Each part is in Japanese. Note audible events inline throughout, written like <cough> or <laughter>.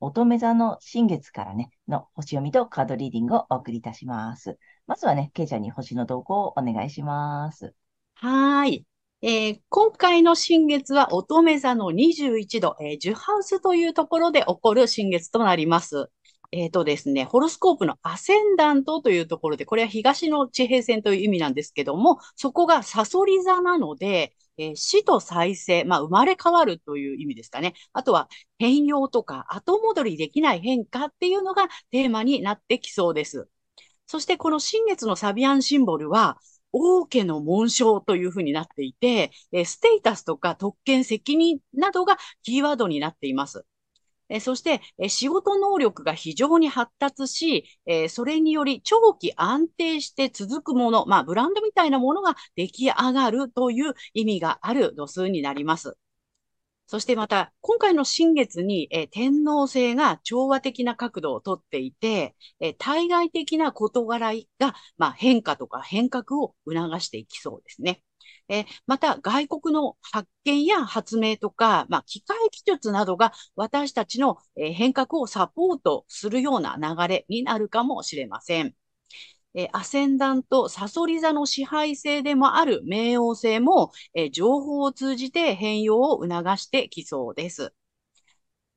乙女座の新月からね、の星読みとカードリーディングをお送りいたします。まずはね、ケイちゃんに星の動向をお願いします。はい。えー、今回の新月は乙女座の21度、えー、ジュハウスというところで起こる新月となります。えっ、ー、とですね、ホロスコープのアセンダントというところで、これは東の地平線という意味なんですけども、そこがサソリ座なので、えー、死と再生、まあ、生まれ変わるという意味ですかね。あとは変容とか後戻りできない変化っていうのがテーマになってきそうです。そしてこの新月のサビアンシンボルは、王家の紋章というふうになっていて、えステータスとか特権責任などがキーワードになっています。えそして、え仕事能力が非常に発達し、えそれにより長期安定して続くもの、まあ、ブランドみたいなものが出来上がるという意味がある度数になります。そしてまた、今回の新月に、え天皇制が調和的な角度をとっていて、え対外的な事柄が、まあ、変化とか変革を促していきそうですね。えまた、外国の発見や発明とか、まあ、機械技術などが私たちの、変革をサポートするような流れになるかもしれません。えアセンダント、サソリ座の支配性でもある冥王星も、え情報を通じて変容を促してきそうです。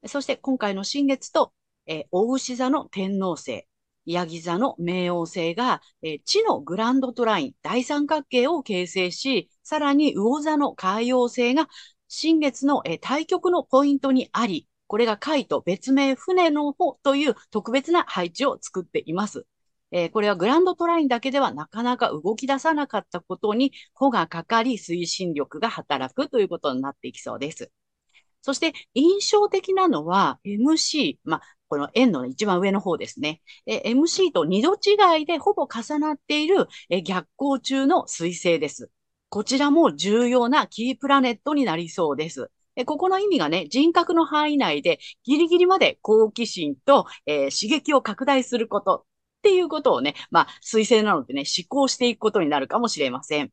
そして今回の新月と、え大牛座の天王星、ヤギ座の冥王星が、え地のグランドトライン、大三角形を形成し、さらに魚座の海洋星が新月の、え対極のポイントにあり、これが海と別名船の方という特別な配置を作っています。えー、これはグランドトラインだけではなかなか動き出さなかったことに、穂がかかり推進力が働くということになっていきそうです。そして印象的なのは MC、まあ、この円の一番上の方ですね。MC と二度違いでほぼ重なっている逆行中の彗星です。こちらも重要なキープラネットになりそうです。えここの意味がね、人格の範囲内でギリギリまで好奇心と、えー、刺激を拡大することっていうことをね、まあ、推薦なのでね、思考していくことになるかもしれません。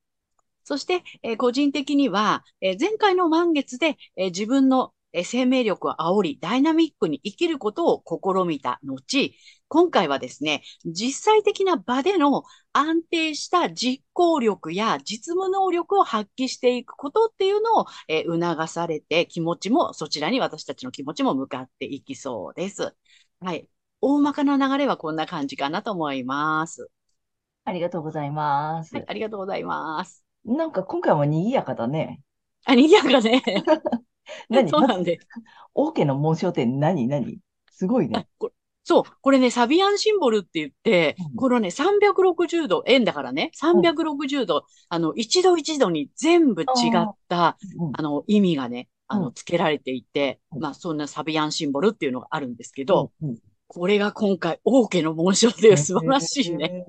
そして、えー、個人的には、えー、前回の満月で、えー、自分の生命力を煽り、ダイナミックに生きることを試みた後、今回はですね、実際的な場での安定した実行力や実務能力を発揮していくことっていうのを、え促されて、気持ちも、そちらに私たちの気持ちも向かっていきそうです。はい。大まかな流れはこんな感じかなと思います。ありがとうございます。はい、ありがとうございます。なんか今回も賑やかだね。あ、賑やかね。<laughs> 何？そうなんで。オーケーの紋章って何？何？すごいね。そう、これね、サビアンシンボルって言って、うん、このね、360度、円だからね、360度、うん、あの、一度一度に全部違った、うん、あの、意味がね、あの、付けられていて、まあ、そんなサビアンシンボルっていうのがあるんですけど、これが今回、王家の紋章で <laughs> 素晴らしいね。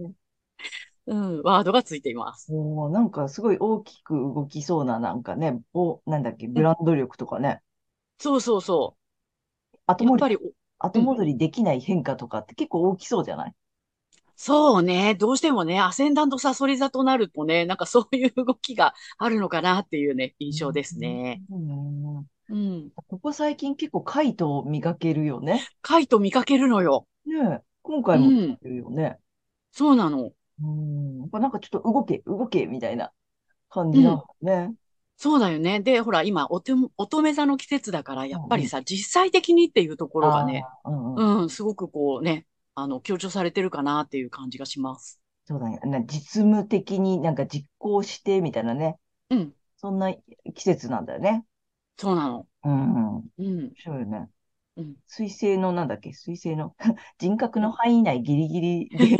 うん、ワードがついています。おなんかすごい大きく動きそうな、なんかね、お、なんだっけ、ブランド力とかね。そうそうそう。後戻り、後戻りできない変化とかって結構大きそうじゃない、そうね。どうしてもね、アセンダントサソリ座となるとね、なんかそういう動きがあるのかなっていうね、印象ですね。うん。うん。ここ最近結構カイトを見かけるよね。カイト見かけるのよ。ね今回も見かけるよね。そうなの。うん。なんかちょっと動け、動け、みたいな感じなのね。そうだよね。で、ほら、今、おて、乙女座の季節だから、やっぱりさ、実際的にっていうところがね、うんうん、うん、すごくこうね、あの、強調されてるかなっていう感じがします。そうだね。な実務的になんか実行してみたいなね。うん。そんな季節なんだよね。そうなの。うん。面うん。白いよね。うん。水星のなんだっけ？水星の？<laughs> 人格の範囲内ギリギリで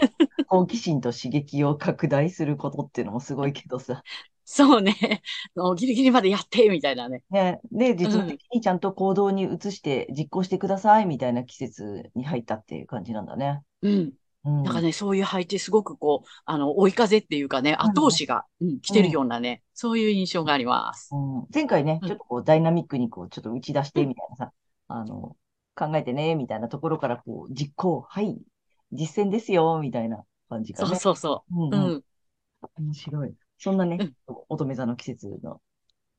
好奇心と刺激を拡大することっていうのもすごいけどさ。<laughs> そうね。ギリギリまでやって、みたいなね。ね。で、実務的にちゃんと行動に移して実行してくださいみたいな季節に入ったっていう感じなんだね。うん。うん。なんかね、そういう配置すごくこう、あの、追い風っていうかね、後押しが、うん、来てるようなね、そういう印象があります。うん、前回ね、うんちょっとこうダイナミックにこうちょっと打ち出してみたいなさ、あの、考えてね、みたいなところからこう実行、はい、実践ですよ、みたいな感じそうがね。そうそうう。んうんうん。面白い。そんなねうん、乙女座の季節の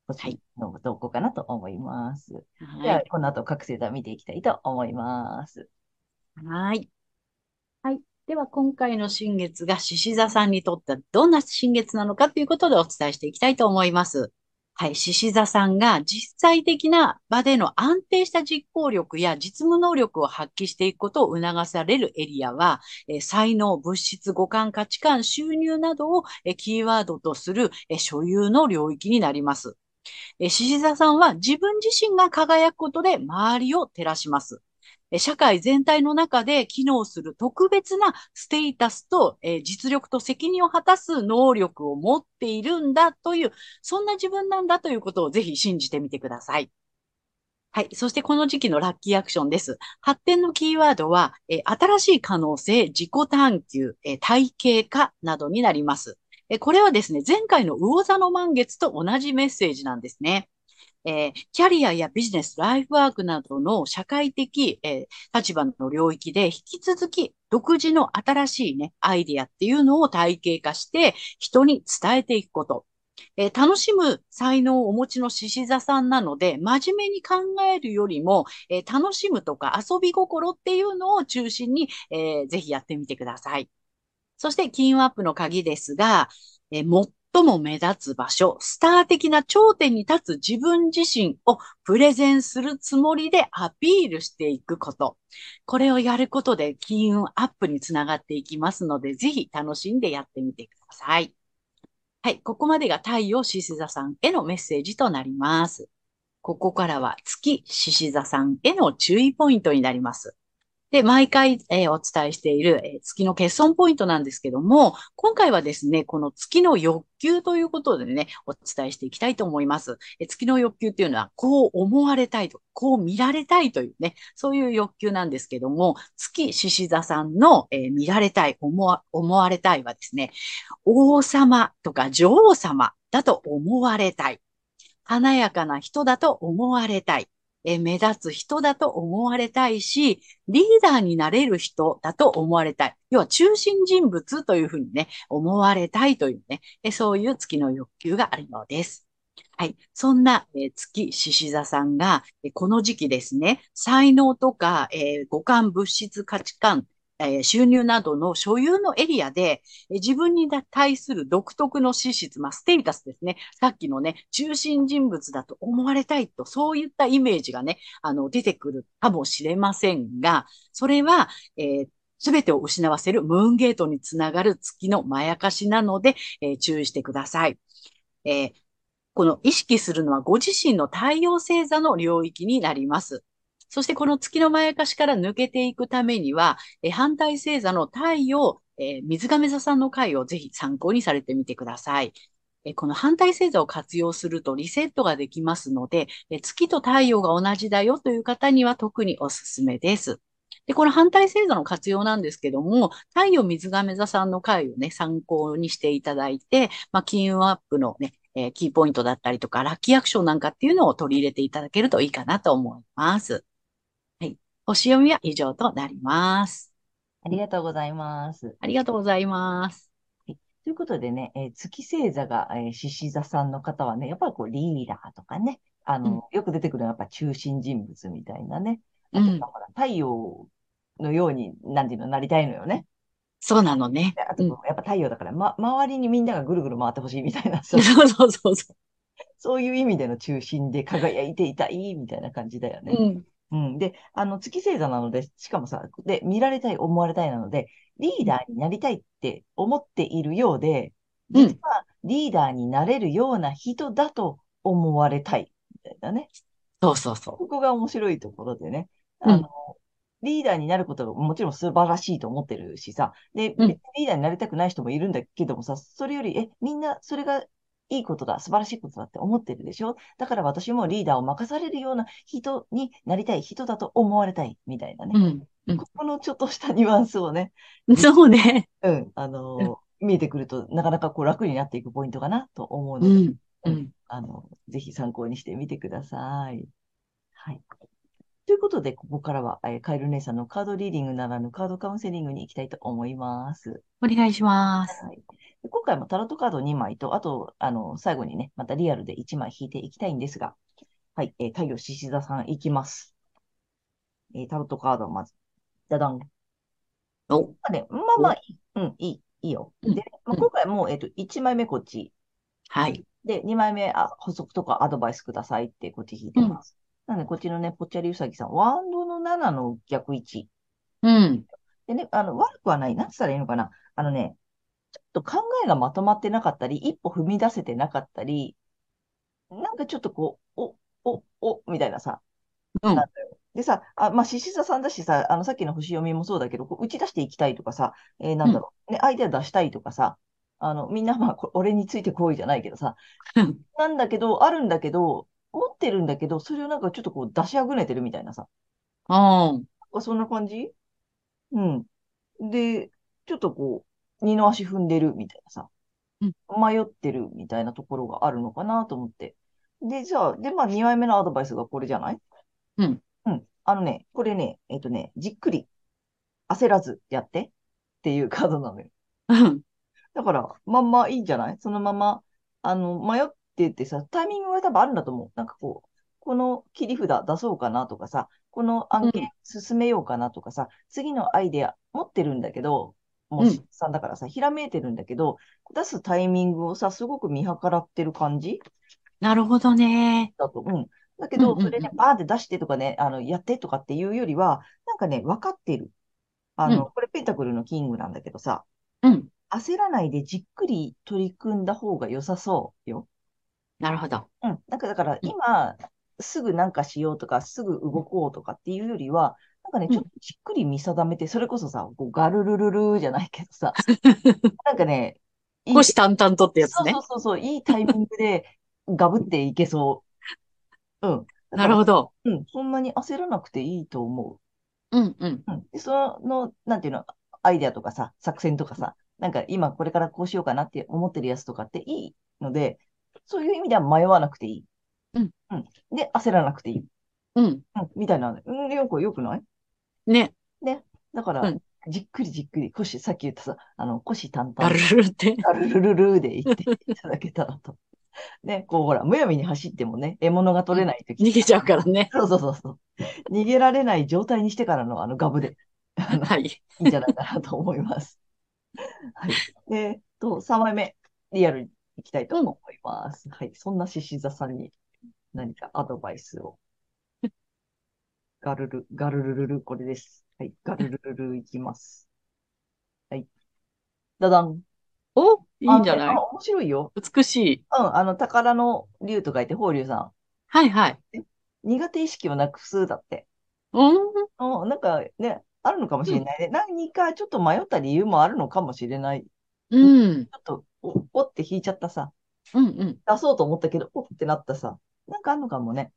星の投稿かなと思います。はい。、あこの後各星座見ていきたいと思います。はい。はい。では、今回の新月が獅子座さんにとってはどんな新月なのかということでお伝えしていきたいと思います。はい。獅子座さんが実際的な場での安定した実行力や実務能力を発揮していくことを促されるエリアは、え才能、物質、五感、価値観、収入などをえキーワードとするえ所有の領域になります。獅子座さんは自分自身が輝くことで周りを照らします。社会全体の中で機能する特別なステータスと、えー実力と責任を果たす能力を持っているんだという、そんな自分なんだということをぜひ信じてみてください。はい。そしてこの時期のラッキーアクションです。発展のキーワードは、えー新しい可能性、自己探求、えー体系化などになります。えこれはですね、前回の魚座の満月と同じメッセージなんですね。えーキャリアやビジネス、ライフワークなどの社会的、えー立場の領域で引き続き独自の新しいね、アイディアっていうのを体系化して人に伝えていくこと。えー楽しむ才能をお持ちの獅子座さんなので、真面目に考えるよりも、えー楽しむとか遊び心っていうのを中心に、えーぜひやってみてください。そして、金運アップの鍵ですが、えー最も目立つ場所、スター的な頂点に立つ自分自身をプレゼンするつもりでアピールしていくこと。これをやることで金運アップにつながっていきますので、ぜひ楽しんでやってみてください。はい、ここまでが太陽獅子座さんへのメッセージとなります。ここからは月獅子座さんへの注意ポイントになります。で、毎回、えーお伝えしている、えー月の欠損ポイントなんですけども、今回はですね、この月の欲求ということでね、お伝えしていきたいと思います。えー月の欲求っていうのは、こう思われたいと、こう見られたいというね、そういう欲求なんですけども、月獅子座さんの、え見られたい、思わ、思われたいはですね、王様とか女王様だと思われたい。華やかな人だと思われたい。え目立つ人だと思われたいし、リーダーになれる人だと思われたい。要は中心人物というふうにね、思われたいというね、えそういう月の欲求があるようです。はい。そんな、え月獅子座さんが、えこの時期ですね、才能とか、え五感、物質、価値観、え収入などの所有のエリアで、え自分に対する独特の資質、まあ、ステータスですね。さっきのね、中心人物だと思われたいと、そういったイメージがね、あの、出てくるかもしれませんが、それは、えすべてを失わせるムーンゲートにつながる月のまやかしなので、えー注意してください。えーこの意識するのはご自身の太陽星座の領域になります。そしてこの月のまやかしから抜けていくためには、え反対星座の太陽、えー水亀座さんの回をぜひ参考にされてみてください。えこの反対星座を活用するとリセットができますので、え月と太陽が同じだよという方には特におすすめです。で、この反対星座の活用なんですけども、太陽水亀座さんの回をね、参考にしていただいて、まあ、金運アップのね、えーキーポイントだったりとか、ラッキーアクションなんかっていうのを取り入れていただけるといいかなと思います。はい。星読みは以上となります。ありがとうございます。ありがとうございます。ということでね、えー月星座が、えー獅子座さんの方はね、やっぱりこうリーダーとかね、あの、よく出てくるのはやっぱ中心人物みたいなね。あとうんほら太陽のように、なんていうの、なりたいのよね。そうなのねで。あとうんやっぱ太陽だから、ま、周りにみんながぐるぐる回ってほしいみたいな、<laughs> そそううそうそうそそういう意味での中心で輝いていたいみたいな感じだよう。ね。うん。うん。で、あの、月星座なので、しかもさ、で、見られたい、思われたいなので、リーダーになりたいって思っているようで、うん実はリーダーになれるような人だと思われたい。みたいなね。そうそうそここが面白いところでね。うんあの、リーダーになることがもちろん素晴らしいと思ってるしさ。で、うんリーダーになりたくない人もいるんだけどもさ、それより、え、みんなそれがいいことだ、素晴らしいことだって思ってるでしょ？だから私もリーダーを任されるような人になりたい人だと思われたい、みたいなね。う。うん。うんここのちょっとしたニュアンスをね、そうね。うん、あのー見えてくると、なかなかこう楽になっていくポイントかなと思うので、うん。うん。あの、ぜひ参考にしてみてください。はい。ということで、ここからは、えーカエル姉さんのカードリーディングならぬカードカウンセリングに行きたいと思います。お願いします。はい。で今回もタロットカード2枚と、あと、あの、最後にね、またリアルで1枚引いていきたいんですが、はい、えー太陽獅子座さんいきます。えータロットカードをまず、ダダン。お、まあね、まあまあ、いい。うん、いい、いいよ。うんで、まあ、うん今回も、えっと、1枚目こっち。はい。で、2枚目、あ、補足とかアドバイスくださいってこっち引いてます。なので、こっちのね、ぽっちゃりうさぎさん、ワンドの7の逆位置。うん。でね、あの、悪くはない。なんつったらいいのかな。あのね、ちょっと考えがまとまってなかったり、一歩踏み出せてなかったり、なんかちょっとこう、お、お、お、みたいなさ。うんなんだよでさ、あ、まあ、獅子座さんだしさ、あの、さっきの星読みもそうだけど、こう打ち出していきたいとかさ、えーなんだろう、ね、アイデア出したいとかさ、あの、みんな、まあ、こ俺についてこいじゃないけどさ、うんなんだけど、あるんだけど、持ってるんだけど、それをなんかちょっとこう出しあぐねてるみたいなさ、うん。あそんな感じ？うん。で、ちょっとこう、二の足踏んでるみたいなさ、うん迷ってるみたいなところがあるのかなと思って。で、じゃあ、で、まあ、二枚目のアドバイスがこれじゃない？うん。うん。あのね、これね、えっとね、じっくり焦らずやってっていうカードなのよ。うん。だから、まんまいいんじゃない？そのまま、あの、迷っててさ、タイミングが多分あるんだと思う。なんかこう、この切り札出そうかなとかさ、この案件進めようかなとかさ、次のアイデア持ってるんだけど、もうさんだからさ、ひらめいてるんだけど、出すタイミングをさ、すごく見計らってる感じなるほどね。だと。うん。だけど、うんうんうんそれね、バーンって出してとかね、あの、やってとかっていうよりは、なんかね、分かってる。あの、うこれペンタクルのキングなんだけどさ、うん。焦らないでじっくり取り組んだ方が良さそうよ。なるほど。うん。なんかだからうん今、すぐなんかしようとか、すぐ動こうとかっていうよりは、なんかね、うんちょっとじっくり見定めて、それこそさ、こうガルルルルーじゃないけどさ、<laughs> なんかね、いい虎視眈々とってやつねそうそ。うそうそう、いいタイミングでガブっていけそう。うん。なるほど。うん、そんなに焦らなくていいと思うんうん。う。うん。で、その、なんていうの、アイデアとかさ、作戦とかさ、なんか今これからこうしようかなって思ってるやつとかっていいので、そういう意味では迷わなくていい。うん。うん。で、焦らなくていい。うん。うん。みたいな。うん、よく、よくない？ね。だから、うんじっくりじっくり、腰、さっき言ったさ、あの、腰淡々ガルルルって。ガルルルルで言っていただけたらと。ね、こうほら、むやみに走ってもね、獲物が取れないとき。逃げちゃうからね。そうそうそうそう。逃げられない状態にしてからのあのガブで、はい。いいんじゃないかなと思います。はい。えっと、3枚目、リアルに行きたいと思います。はい。そんな獅子座さんに何かアドバイスを。<laughs> ガルル、ガルルルル、これです。はい。ガルルルルいきます。はい。ダダン。お、いいんじゃない？面白いよ。美しい。うん。あの、宝の竜と書いて、法竜さはいはい。ん。苦手意識をなくすだって。うん？うん、なんかね、あるのかもしれないね。何かちょっと迷った理由もあるのかもしれない。うん。ちょっと、お、おって引いちゃったさ。うんうん。出そうと思ったけど、おってなったさ。なんかあるのかもね。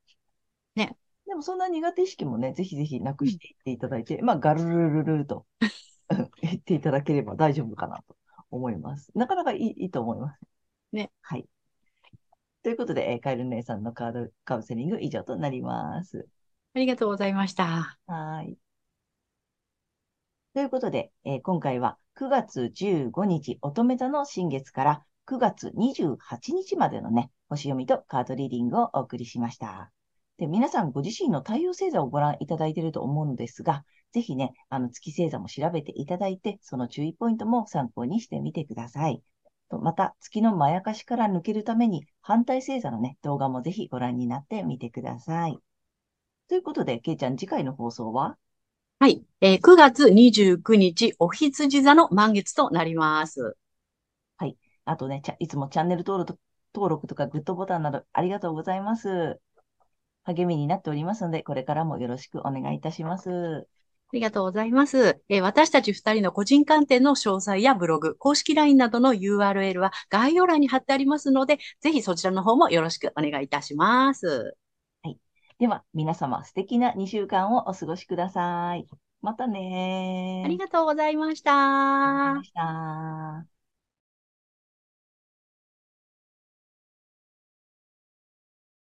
ね。でもそんな苦手意識もね、ぜひぜひなくしていっていただいて、まあ、ガルルルルルと言っていただければ大丈夫かなと思います。なかなかいい、いいと思います。ね。はい。ということで、えーカエル姉さんのカードカウンセリング以上となります。ありがとうございました。はーい。ということで、えー今回は9月15日乙女座の新月から9月28日までのね、星読みとカードリーディングをお送りしました。で、皆さんご自身の太陽星座をご覧いただいていると思うのですが、ぜひね、あの月星座も調べていただいて、その注意ポイントも参考にしてみてください。とまた、月のまやかしから抜けるために、反対星座のね、動画もぜひご覧になってみてください。ということで、けいちゃん、次回の放送は？はい。えー9月29日、お羊座の満月となります。はいあとね、ちゃいつもチャンネル登録と登録とかグッドボタンなどありがとうございます。励みになっておりますので、これからもよろしくお願いいたします。ありがとうございます。えー私たち二人の個人鑑定の詳細やブログ、公式 LINE などの URL は概要欄に貼ってありますので、ぜひそちらの方もよろしくお願いいたします。では、皆様素敵な2週間をお過ごしください。またね。ありがとうございました。